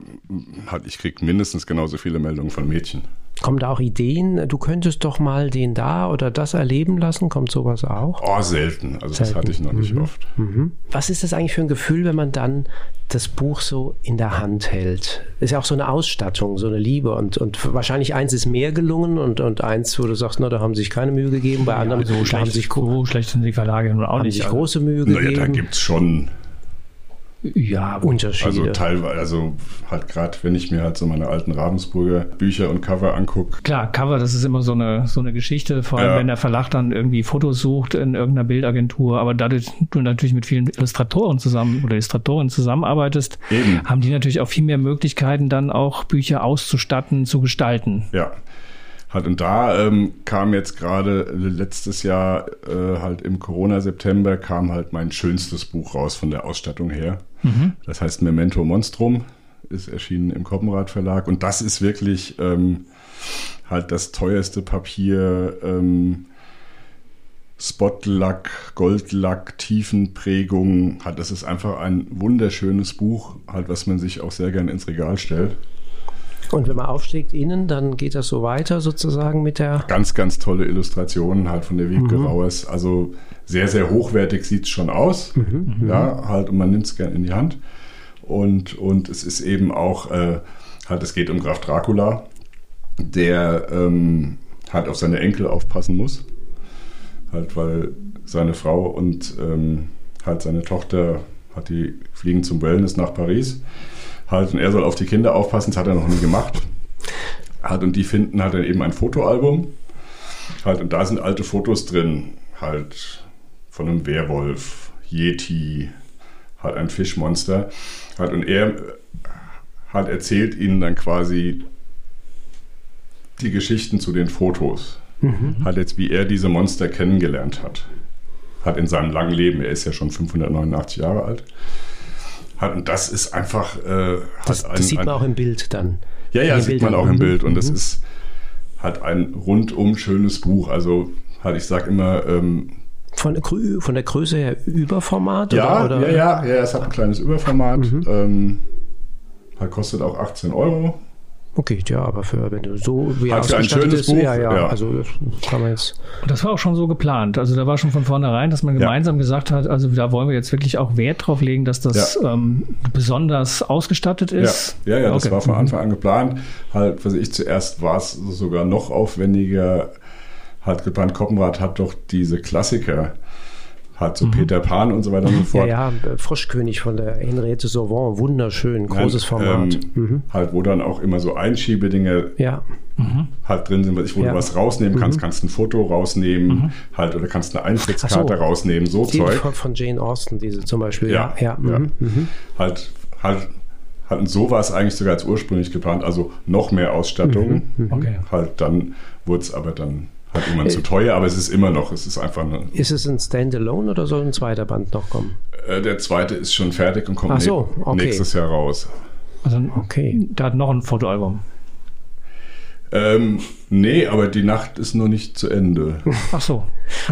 halt ich krieg mindestens genauso viele Meldungen von Mädchen.
Kommen da auch Ideen, du könntest doch mal den da oder das erleben lassen, kommt sowas auch?
Oh, selten. Also das
Selten.
hatte ich noch nicht oft.
Mhm. Was ist das eigentlich für ein Gefühl, wenn man dann das Buch so in der Hand hält? Ist ja auch so eine Ausstattung, so eine Liebe und, und wahrscheinlich eins ist mehr gelungen und, und eins, wo du sagst, na, da haben sie sich keine Mühe gegeben, bei anderen
so,
da haben
schlecht,
sich,
so schlecht sind die Verlage nun auch
haben
nicht.
sich
Also,
große Mühe
Naja, da
gegeben.
gibt's schon,
ja,
Unterschiede.
also teilweise, also halt gerade, wenn ich mir halt so meine alten Ravensburger Bücher und Cover angucke,
Klar, Cover, das ist immer so eine, so eine Geschichte, vor allem
Ja.
wenn der Verlag dann irgendwie Fotos sucht in irgendeiner Bildagentur, aber dadurch du natürlich mit vielen Illustratoren zusammen oder Illustratoren zusammenarbeitest,
Eben.
haben die natürlich auch viel mehr Möglichkeiten, dann auch Bücher auszustatten, zu gestalten.
Ja. Halt, und da ähm, kam jetzt gerade letztes Jahr, äh, halt im Corona-September, kam halt mein schönstes Buch raus von der Ausstattung her. Das heißt Memento Monstrum, ist erschienen im Koppenrad Verlag. Und das ist wirklich ähm, halt das teuerste Papier, ähm, Spotlack, Goldlack, Tiefenprägung. Halt, das ist einfach ein wunderschönes Buch, halt, was man sich auch sehr gern ins Regal stellt.
Und wenn man aufschlägt innen, dann geht das so weiter sozusagen mit der.
ganz, ganz tolle Illustrationen halt von der Wiebke Rauers. Also sehr, sehr hochwertig sieht es schon aus. Ja, halt, und man nimmt es gern in die Hand. Und, und es ist eben auch, äh, halt, es geht um Graf Dracula, der ähm, halt auf seine Enkel aufpassen muss. Halt, weil seine Frau und ähm, halt seine Tochter hat die fliegen zum Wellness nach Paris. Halt, und er soll auf die Kinder aufpassen, das hat er noch nie gemacht. Halt, und die finden halt dann eben ein Fotoalbum. Halt, und da sind alte Fotos drin, halt von einem Werwolf, Yeti, halt ein Fischmonster. Halt, und er halt erzählt ihnen dann quasi die Geschichten zu den Fotos. Halt jetzt, wie er diese Monster kennengelernt hat. Hat in seinem langen Leben, er ist ja schon 589 Jahre alt. Hat, und das ist einfach. Äh,
Das,
hat ein,
das sieht man
ein,
auch im Bild dann.
ja, ja, sieht man
Bildern.
auch im Bild. Und das
Mhm.
ist halt ein rundum schönes Buch. Also halt, ich sag immer, ähm,
Von, der von der Größe her Überformat?
ja,
oder, oder?
ja, ja, ja, es hat ein kleines Überformat. Ähm, halt kostet auch 18 Euro.
Okay, ja, aber für wenn du so wie
Hat für ein
ausgestattet
schönes
ist,
Buch,
ja, ja,
ja.
also das kann man jetzt.
Und das war auch schon so geplant. Also da war schon von vornherein, dass man
Ja.
gemeinsam gesagt hat, also da wollen wir jetzt wirklich auch Wert drauf legen, dass das ähm, besonders ausgestattet
Ja,
ist.
ja, ja, das
Okay.
war von
Mhm.
Anfang an geplant. Halt, was ich zuerst war es sogar noch aufwendiger. Halt geplant, Koppenrad hat doch diese Klassiker. Halt so Peter Pan und so weiter und so fort.
Ja, ja, Froschkönig von der Henriette Sauvant, wunderschön, großes Format.
Ähm,
mhm.
Halt, wo dann auch immer so Einschiebedinge
Ja,
halt drin sind, wo
Ja.
du was rausnehmen kannst, kannst ein Foto rausnehmen, halt, oder kannst eine Eintrittskarte
so.
rausnehmen, so
die
Zeug.
von, von Jane Austen, diese zum Beispiel.
Ja,
Ja, ja,
ja.
mhm, mhm.
Halt, halt, hatten sowas eigentlich sogar als ursprünglich geplant, also noch mehr Ausstattung.
Mhm,
Okay.
Halt, dann wurde es aber dann halt irgendwann zu teuer, aber es ist immer noch, es ist einfach eine,
Ist es ein Standalone oder soll ein zweiter Band noch kommen?
äh, der zweite ist schon fertig und kommt
so, okay.
nächstes Jahr raus.
Also
Okay.
da hat noch ein Fotoalbum.
Ähm, nee, aber die Nacht ist noch nicht zu Ende.
Ach so,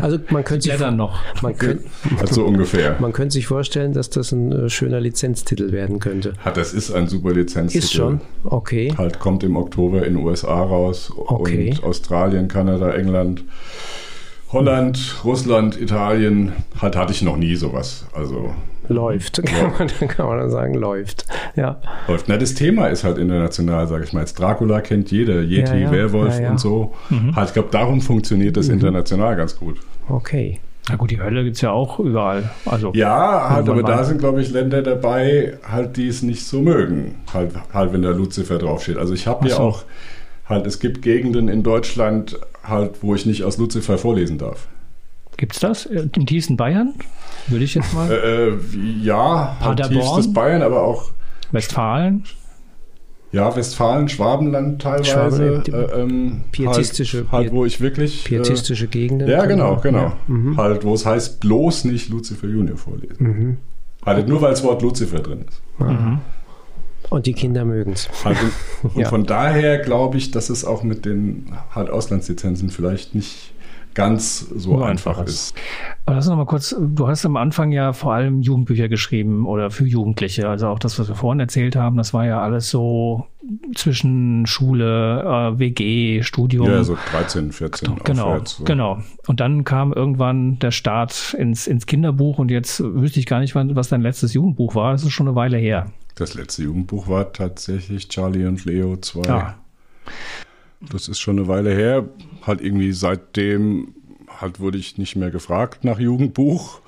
Also man könnte sich,
Blättern noch.
man könnte,
Halt so ungefähr.
man könnte sich vorstellen, dass das ein äh, schöner Lizenztitel werden könnte.
Hat, das ist ein super Lizenztitel.
Ist schon? Okay.
Halt kommt im Oktober in den USA raus
Okay.
und Australien, Kanada, England, Holland, Russland, Italien. Halt hatte ich noch nie sowas. Also
Läuft, kann man, kann man dann sagen, läuft. Ja.
läuft. Na, das Thema ist halt international, sage ich mal. Jetzt Dracula kennt jeder, Yeti,
Ja, ja.
Werwolf
Ja, ja.
und so. Halt, ich glaube, darum funktioniert das international ganz gut.
Okay.
Na gut, die Hölle gibt es ja auch überall. Also
Ja, halt, aber da sind, glaube ich, Länder dabei, halt, die es nicht so mögen. Halt, halt wenn da Lucifer draufsteht. Also ich habe ja
so.
auch, halt, es gibt Gegenden in Deutschland, halt, wo ich nicht aus Lucifer vorlesen darf.
gibt's das? Äh, Im tiefsten Bayern? Würde ich jetzt mal.
Äh, äh, ja, halt
Paderborn?
tiefstes Bayern, aber auch
Westfalen?
ja, Westfalen, Schwabenland teilweise.
Die-
äh, ähm,
Pietistische-
halt, halt, wo ich wirklich.
Pietistische Gegenden.
Äh, ja, genau, genau.
Ja. Mhm.
Halt, wo es heißt, bloß nicht Lucifer Junior vorlesen. Halt nur, weil das Wort Lucifer drin ist.
Und die Kinder mögen es.
Halt, und und
Ja.
von daher glaube ich, dass es auch mit den halt Auslandslizenzen vielleicht nicht ganz so
So
einfach,
einfach
ist.
Aber lass uns noch mal kurz, du hast am Anfang ja vor allem Jugendbücher geschrieben oder für Jugendliche. Also auch das, was wir vorhin erzählt haben, das war ja alles so zwischen Schule, äh, WG, Studium.
Ja, so 13, 14
Genau,
aufwärts. So.
genau. Und dann kam irgendwann der Start ins, ins Kinderbuch und jetzt wüsste ich gar nicht, was dein letztes Jugendbuch war. Das ist schon eine Weile her.
Das letzte Jugendbuch war tatsächlich Charlie und Leo 2.
Ah.
Das ist schon eine Weile her. Halt irgendwie seitdem halt wurde ich nicht mehr gefragt nach Jugendbuch.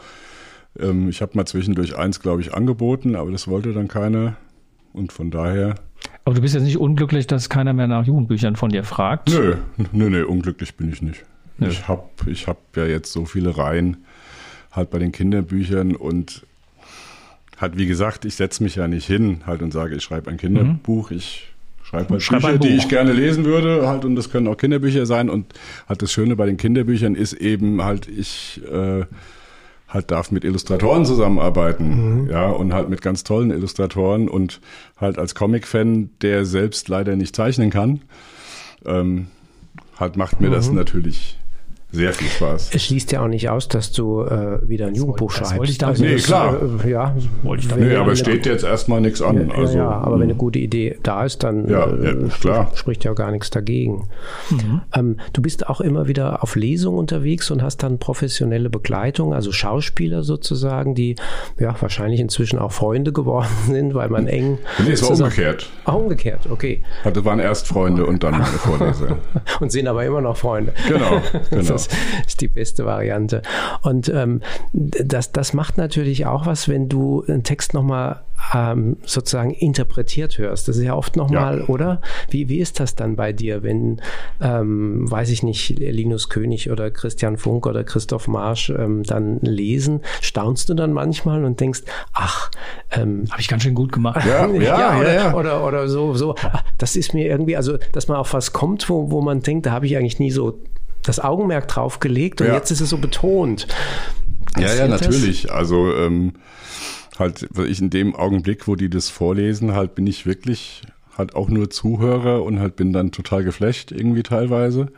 Ähm, ich habe mal zwischendurch eins, glaube ich, angeboten, aber das wollte dann keiner. Und von daher,
Aber du bist jetzt nicht unglücklich, dass keiner mehr nach Jugendbüchern von dir fragt.
nö, nö, nö, unglücklich bin ich nicht.
Nö.
Ich habe ich hab ja jetzt so viele Reihen halt bei den Kinderbüchern und halt, wie gesagt, ich setze mich ja nicht hin halt und sage, ich schreibe ein Kinderbuch, ich schreibe halt
Schreib
Bücher, die ich gerne lesen würde halt und das können auch Kinderbücher sein. Und halt das Schöne bei den Kinderbüchern ist eben halt, ich äh, halt darf mit Illustratoren zusammenarbeiten, ja, und halt mit ganz tollen Illustratoren und halt als Comic-Fan, der selbst leider nicht zeichnen kann, ähm, halt macht mir das natürlich sehr viel Spaß.
Es schließt ja auch nicht aus, dass du äh, wieder ein Jugendbuch
das
schreibst.
wollte ich damit-
Nee,
das,
klar.
Äh, ja,
Wollte ich damit-
Nee, aber steht jetzt erstmal nichts an.
Ja,
also,
ja, aber wenn eine gute Idee da ist, dann
Ja,
äh,
klar.
spricht ja gar nichts dagegen.
Mhm.
Ähm, du bist auch immer wieder auf Lesung unterwegs und hast dann professionelle Begleitung, also Schauspieler sozusagen, die ja wahrscheinlich inzwischen auch Freunde geworden sind, weil man eng.
Nee, es war umgekehrt.
Ah, umgekehrt, okay.
Hatte waren erst Freunde und dann meine Vorleser.
Und sind aber immer noch Freunde.
Genau, genau.
Das ist die beste Variante. Und ähm, das, das macht natürlich auch was, wenn du einen Text nochmal ähm, sozusagen interpretiert hörst. Das ist ja oft nochmal,
Ja.
oder? Wie, wie ist das dann bei dir, wenn, ähm, weiß ich nicht, Linus König oder Christian Funk oder Christoph Marsch ähm, dann lesen? Staunst du dann manchmal und denkst, ach, ähm,
Habe ich ganz schön gut gemacht.
Ja, ja, ja.
oder,
ja.
Oder, oder so, so. ah, Das ist mir irgendwie, also, dass man auf was kommt, wo, wo man denkt, da habe ich eigentlich nie so das Augenmerk drauf gelegt und
Ja.
jetzt ist es so betont.
Ja, ja,
Passiert das?
natürlich. Also ähm, halt, weil ich in dem Augenblick, wo die das vorlesen, halt bin ich wirklich halt auch nur Zuhörer und halt bin dann total geflasht irgendwie teilweise.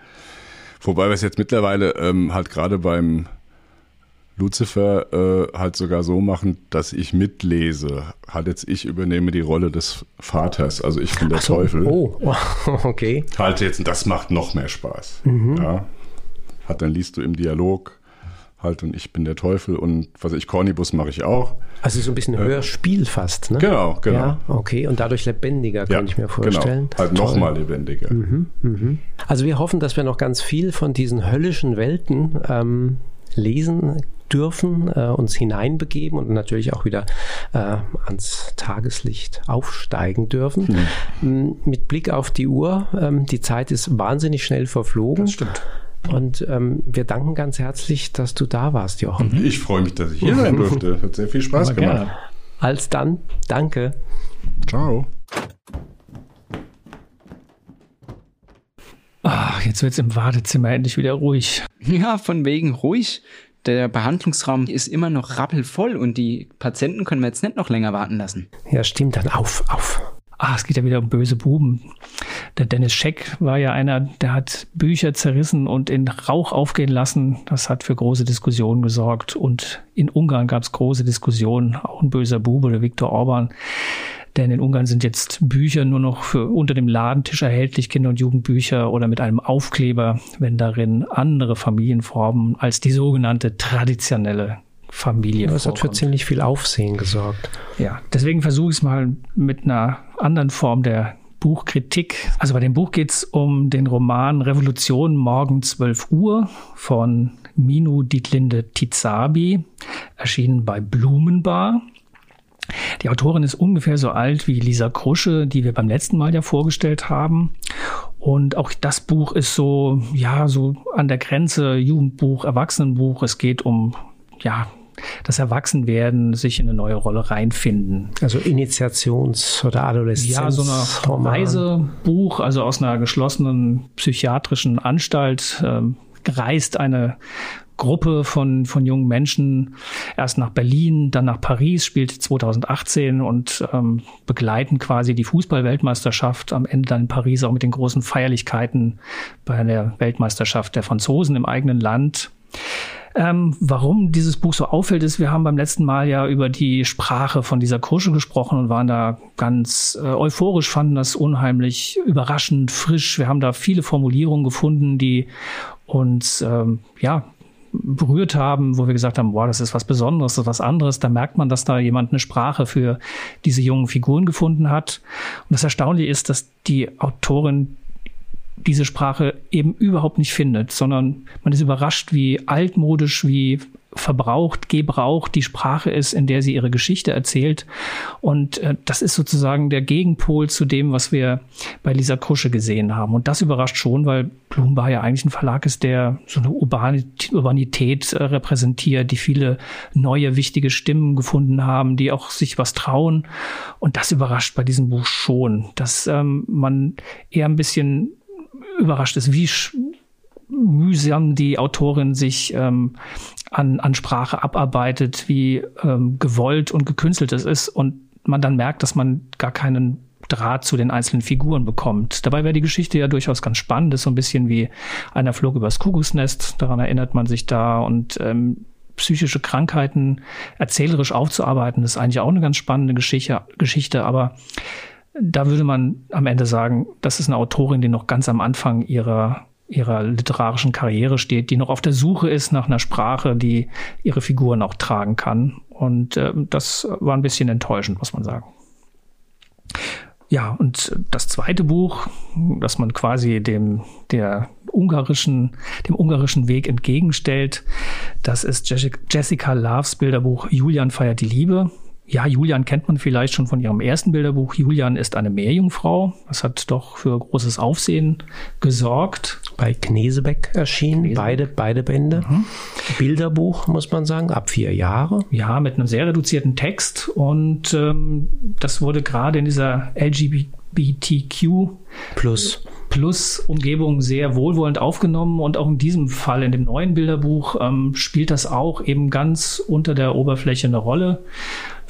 Wobei wir es jetzt mittlerweile ähm, halt gerade beim Lucifer äh, halt sogar so machen, dass ich mitlese. Halt jetzt ich übernehme die Rolle des Vaters, also ich bin der
So,
Teufel.
Oh, okay.
Halt jetzt, das macht noch mehr Spaß.
Mhm.
Ja. Halt, dann liest du im Dialog halt und ich bin der Teufel und was ich, Cornibus mache ich auch.
Also so ein bisschen Hörspiel fast, ne?
Genau, genau.
Ja, okay. Und dadurch lebendiger,
Ja,
könnte ich mir vorstellen.
Genau. Halt nochmal lebendiger.
Also wir hoffen, dass wir noch ganz viel von diesen höllischen Welten ähm, lesen dürfen, äh, uns hineinbegeben und natürlich auch wieder äh, ans Tageslicht aufsteigen dürfen. Mhm. Mit Blick auf die Uhr, ähm, die Zeit ist wahnsinnig schnell verflogen.
Das stimmt.
Und ähm, wir danken ganz herzlich, dass du da warst, Jochen.
Ich freue mich, dass ich hier sein durfte. Hat sehr viel Spaß gemacht. Gerne.
Als dann, danke.
Ciao.
Ach, jetzt wird es im Wartezimmer endlich wieder ruhig.
Ja, von wegen ruhig. Der Behandlungsraum ist immer noch rappelvoll und die Patienten können wir jetzt nicht noch länger warten lassen.
Ja, stimmt, dann auf, auf.
Ah, es geht ja wieder um böse Buben. Der Dennis Scheck war ja einer, der hat Bücher zerrissen und in Rauch aufgehen lassen. Das hat für große Diskussionen gesorgt. Und in Ungarn gab es große Diskussionen. Auch ein böser Bube, der Viktor Orban. Denn in Ungarn sind jetzt Bücher nur noch für unter dem Ladentisch erhältlich, Kinder- und Jugendbücher oder mit einem Aufkleber, wenn darin andere Familienformen als die sogenannte traditionelle Familie.
Das vorkommt. hat für ziemlich viel Aufsehen gesorgt.
Ja, deswegen versuche ich es mal mit einer anderen Form der Buchkritik. Also bei dem Buch geht es um den Roman Revolution morgen 12 Uhr von Minu Dietlinde Tizabi, erschienen bei Blumenbar. Die Autorin ist ungefähr so alt wie Lisa Krusche, die wir beim letzten Mal ja vorgestellt haben. Und auch das Buch ist so, ja, so an der Grenze Jugendbuch, Erwachsenenbuch. Es geht um, ja, das Erwachsenwerden, sich in eine neue Rolle reinfinden.
Also Initiations- oder Adoleszenz.
Ja, so ein Reisebuch, also aus einer geschlossenen psychiatrischen Anstalt ähm, reist eine Gruppe von, von jungen Menschen erst nach Berlin, dann nach Paris, spielt 2018 und ähm, begleiten quasi die Fußball-Weltmeisterschaft am Ende dann in Paris auch mit den großen Feierlichkeiten bei der Weltmeisterschaft der Franzosen im eigenen Land. Ähm, warum dieses Buch so auffällt, ist, wir haben beim letzten Mal ja über die Sprache von dieser Kursche gesprochen und waren da ganz äh, euphorisch, fanden das unheimlich überraschend, frisch. Wir haben da viele Formulierungen gefunden, die uns ähm, ja berührt haben, wo wir gesagt haben, wow, das ist was Besonderes, das ist was anderes. Da merkt man, dass da jemand eine Sprache für diese jungen Figuren gefunden hat. Und das Erstaunliche ist, dass die Autorin diese Sprache eben überhaupt nicht findet, sondern man ist überrascht, wie altmodisch, wie verbraucht, gebraucht die Sprache ist, in der sie ihre Geschichte erzählt. Und äh, das ist sozusagen der Gegenpol zu dem, was wir bei Lisa Krusche gesehen haben. Und das überrascht schon, weil Blumbar ja eigentlich ein Verlag ist, der so eine Urbanität, Urbanität äh, repräsentiert, die viele neue, wichtige Stimmen gefunden haben, die auch sich was trauen. Und das überrascht bei diesem Buch schon, dass ähm, man eher ein bisschen überrascht ist, wie mühsam die Autorin sich ähm, an, an Sprache abarbeitet, wie ähm, gewollt und gekünstelt es ist und man dann merkt, dass man gar keinen Draht zu den einzelnen Figuren bekommt. Dabei wäre die Geschichte ja durchaus ganz spannend, ist so ein bisschen wie einer flog übers Kuckucksnest, daran erinnert man sich da und ähm, psychische Krankheiten erzählerisch aufzuarbeiten, ist eigentlich auch eine ganz spannende Geschichte, Geschichte. Aber da würde man am Ende sagen, das ist eine Autorin, die noch ganz am Anfang ihrer ihrer literarischen Karriere steht, die noch auf der Suche ist nach einer Sprache, die ihre Figuren auch tragen kann. Und äh, das war ein bisschen enttäuschend, muss man sagen. Ja, und das zweite Buch, das man quasi dem, der ungarischen, dem ungarischen Weg entgegenstellt, das ist Jessica Loves Bilderbuch Julian feiert die Liebe. Ja, Julian kennt man vielleicht schon von ihrem ersten Bilderbuch. Julian ist eine Meerjungfrau. Das hat doch für großes Aufsehen gesorgt.
Bei Knesebeck erschienen, Knesebeck. beide, beide Bände. Mhm. Bilderbuch, muss man sagen, ab vier Jahre.
Ja, mit einem sehr reduzierten Text. Und ähm, das wurde gerade in dieser LGBTQ
Plus
plus Umgebung sehr wohlwollend aufgenommen und auch in diesem Fall in dem neuen Bilderbuch ähm, spielt das auch eben ganz unter der Oberfläche eine Rolle.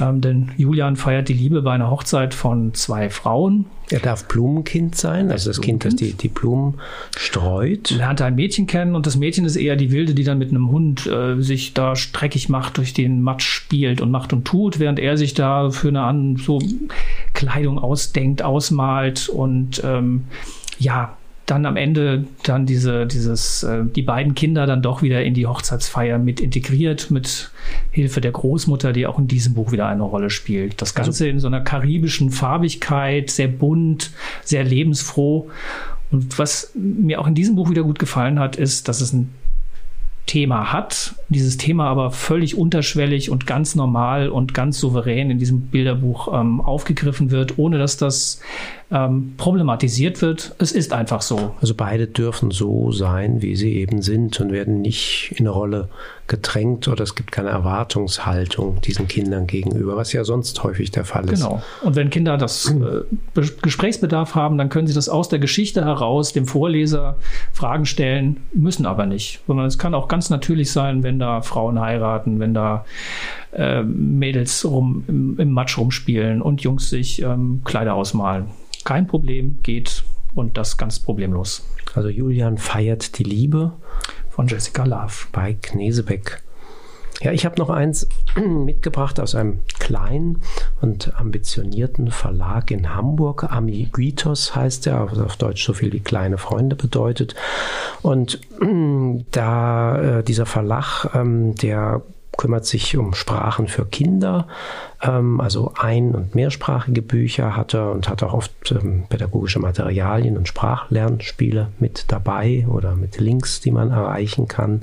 Ähm, denn Julian feiert die Liebe bei einer Hochzeit von zwei Frauen.
Er darf Blumenkind sein, also das Kind, das die, die Blumen streut.
Lernt ein Mädchen kennen und das Mädchen ist eher die Wilde, die dann mit einem Hund äh, sich da streckig macht, durch den Matsch spielt und macht und tut, während er sich da für eine an so Kleidung ausdenkt, ausmalt und ähm, ja, dann am Ende dann diese, dieses, äh, die beiden Kinder dann doch wieder in die Hochzeitsfeier mit integriert, mit Hilfe der Großmutter, die auch in diesem Buch wieder eine Rolle spielt. Das Ganze also, in so einer karibischen Farbigkeit, sehr bunt, sehr lebensfroh. Und was mir auch in diesem Buch wieder gut gefallen hat, ist, dass es ein Thema hat, dieses Thema aber völlig unterschwellig und ganz normal und ganz souverän in diesem Bilderbuch ähm, aufgegriffen wird, ohne dass das ähm, problematisiert wird. Es ist einfach so.
Also beide dürfen so sein, wie sie eben sind und werden nicht in eine Rolle gedrängt oder es gibt keine Erwartungshaltung diesen Kindern gegenüber, was ja sonst häufig der Fall ist.
Genau. Und wenn Kinder das äh, Gesprächsbedarf haben, dann können sie das aus der Geschichte heraus dem Vorleser Fragen stellen, müssen aber nicht, sondern es kann auch ganz natürlich sein, wenn da Frauen heiraten, wenn da äh, Mädels rum im, im Matsch rumspielen und Jungs sich ähm, Kleider ausmalen. Kein Problem, geht und das ganz problemlos.
Also Julian feiert die Liebe
von Jessica Love
bei Knesebeck. Ja, ich habe noch eins mitgebracht aus einem kleinen und ambitionierten Verlag in Hamburg. Amiguitos heißt er, auf Deutsch so viel wie kleine Freunde bedeutet. Und da äh, dieser Verlag, ähm, der kümmert sich um Sprachen für Kinder, ähm, also ein- und mehrsprachige Bücher hat er und hat auch oft ähm, pädagogische Materialien und Sprachlernspiele mit dabei oder mit Links, die man erreichen kann.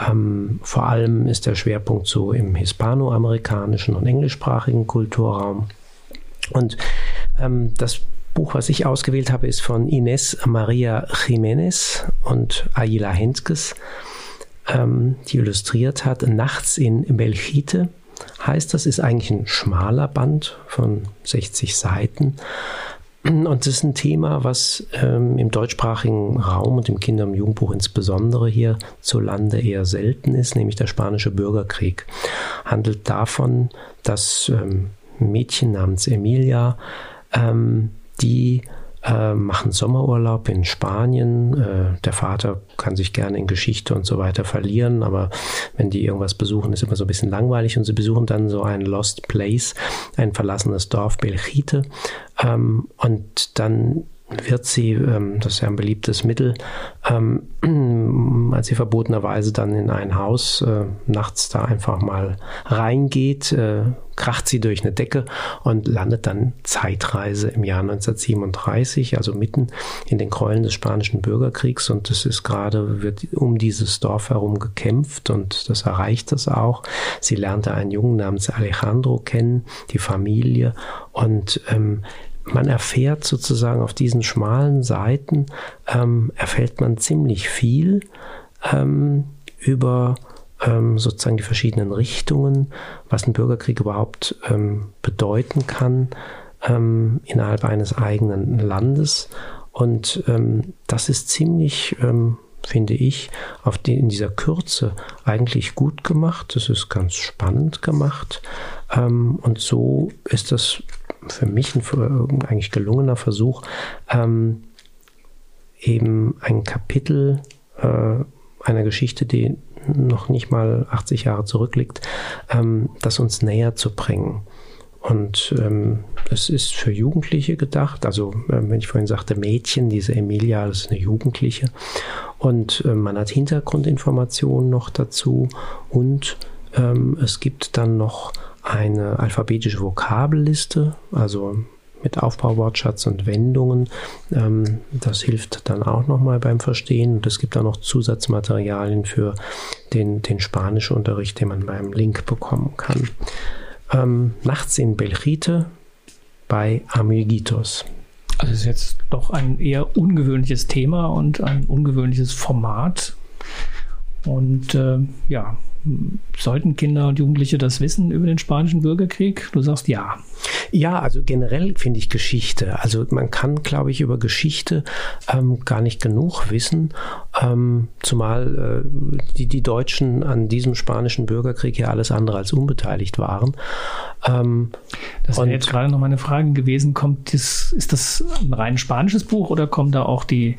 Ähm, vor allem ist der Schwerpunkt so im hispanoamerikanischen und englischsprachigen Kulturraum. Und ähm, das Buch, was ich ausgewählt habe, ist von Ines Maria Jiménez und Ayla Henskes, ähm, die illustriert hat. Nachts in Belchite heißt das, ist eigentlich ein schmaler Band von 60 Seiten. Und das ist ein Thema, was ähm, im deutschsprachigen Raum und im Kinder- und Jugendbuch insbesondere hier zu Lande eher selten ist, nämlich der spanische Bürgerkrieg. Handelt davon, dass ähm, ein Mädchen namens Emilia, ähm, die äh, machen Sommerurlaub in Spanien. Äh, der Vater kann sich gerne in Geschichte und so weiter verlieren, aber wenn die irgendwas besuchen, ist immer so ein bisschen langweilig und sie besuchen dann so ein Lost Place, ein verlassenes Dorf Belchite ähm, und dann wird sie, ähm, das ist ja ein beliebtes Mittel, ähm, als sie verbotenerweise dann in ein Haus äh, nachts da einfach mal reingeht, äh, kracht sie durch eine Decke und landet dann Zeitreise im Jahr 1937, also mitten in den Gräueln des Spanischen Bürgerkriegs. Und es ist gerade, wird um dieses Dorf herum gekämpft und das erreicht es auch. Sie lernte einen Jungen namens Alejandro kennen, die Familie und ähm, man erfährt sozusagen auf diesen schmalen Seiten, ähm, erfährt man ziemlich viel ähm, über ähm, sozusagen die verschiedenen Richtungen, was ein Bürgerkrieg überhaupt ähm, bedeuten kann ähm, innerhalb eines eigenen Landes. Und das ist ziemlich finde ich, auf die, in dieser Kürze eigentlich gut gemacht. Das ist ganz spannend gemacht. Ähm, und so ist das für mich ein eigentlich gelungener Versuch, ähm, eben ein Kapitel äh, einer Geschichte, die noch nicht mal 80 Jahre zurückliegt, ähm, das uns näher zu bringen. Und ähm, es ist für Jugendliche gedacht. Also, äh, wenn ich vorhin sagte, Mädchen, diese Emilia, das ist eine Jugendliche. Und äh, man hat Hintergrundinformationen noch dazu. Und ähm, es gibt dann noch eine alphabetische Vokabelliste, also mit Aufbauwortschatz und Wendungen. Ähm, das hilft dann auch nochmal beim Verstehen. Und es gibt auch noch Zusatzmaterialien für den, den Spanischunterricht, den man beim Link bekommen kann. Ähm, nachts in Belchite bei Amiguitos.
Also ist jetzt doch ein eher ungewöhnliches Thema und ein ungewöhnliches Format. Und äh, ja, sollten Kinder und Jugendliche das wissen über den spanischen Bürgerkrieg? Du sagst ja.
Ja, also generell finde ich Geschichte. Also man kann, glaube ich, über Geschichte ähm, gar nicht genug wissen, ähm, zumal äh, die, die Deutschen an diesem spanischen Bürgerkrieg ja alles andere als unbeteiligt waren.
Ähm, das wäre jetzt gerade noch meine Frage gewesen. Kommt das, ist das ein rein spanisches Buch oder kommt da auch die,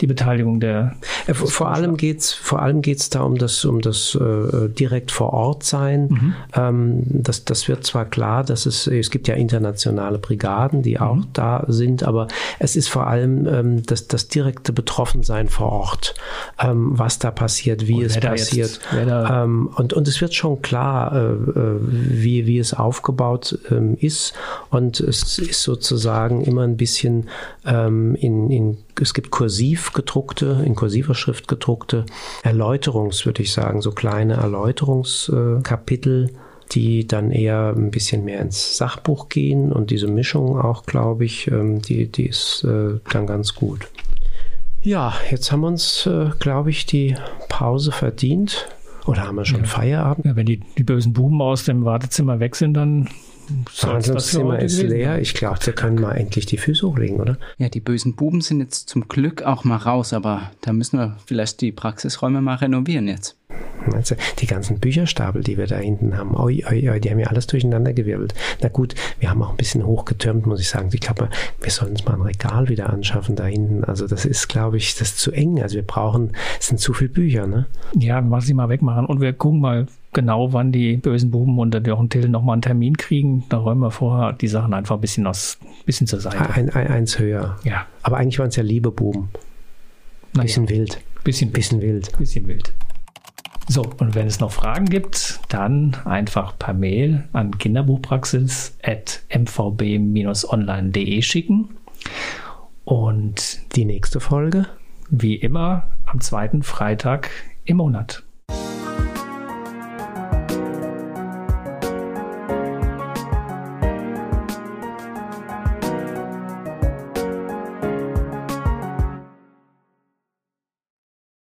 die Beteiligung der?
Äh, vor, allem geht's, vor allem geht's da um das, um das äh, direkt vor Ort sein. Mhm. Ähm, das, das wird zwar klar, dass es, es gibt ja internationale Brigaden, die auch mhm. da sind, aber es ist vor allem ähm, das, das direkte Betroffensein vor Ort, ähm, was da passiert, wie und es passiert. Jetzt, ähm, und, und es wird schon klar, äh, äh, wie, wie es aufgebaut ähm, ist. Und es ist sozusagen immer ein bisschen ähm, in, in es gibt kursiv gedruckte, in kursiver Schrift gedruckte Erläuterungs, würde ich sagen, so kleine Erläuterungskapitel, die dann eher ein bisschen mehr ins Sachbuch gehen und diese Mischung auch, glaube ich, ähm, die, die ist äh, dann ganz gut. Ja, jetzt haben wir uns, äh, glaube ich, die Pause verdient. Oder haben wir schon ja. Feierabend?
Ja, wenn die, die bösen Buben aus dem Wartezimmer weg sind, dann
das Zimmer ist leer. Ich glaube, wir können mal endlich die Füße hochlegen, oder?
Ja, die bösen Buben sind jetzt zum Glück auch mal raus, aber da müssen wir vielleicht die Praxisräume mal renovieren jetzt.
Du, die ganzen Bücherstapel, die wir da hinten haben, oi, oi, oi, die haben ja alles durcheinander gewirbelt. Na gut, wir haben auch ein bisschen hochgetürmt, muss ich sagen. Ich glaube, wir sollen uns mal ein Regal wieder anschaffen da hinten. Also das ist, glaube ich, das ist zu eng. Also wir brauchen, es sind zu viele Bücher, ne?
Ja, mach sie mal wegmachen und wir gucken mal genau, wann die bösen Buben unter Jochen Till nochmal einen Termin kriegen. Da räumen wir vorher die Sachen einfach ein bisschen, aus, bisschen zur Seite.
Ein, ein, eins höher.
Ja.
Aber eigentlich waren es ja liebe Buben. Bisschen naja. wild.
Bisschen, bisschen wild. Bisschen wild. So, und wenn es noch Fragen gibt, dann einfach per Mail an kinderbuchpraxis.mvb-online.de schicken. Und
die nächste Folge?
Wie immer am zweiten Freitag im Monat.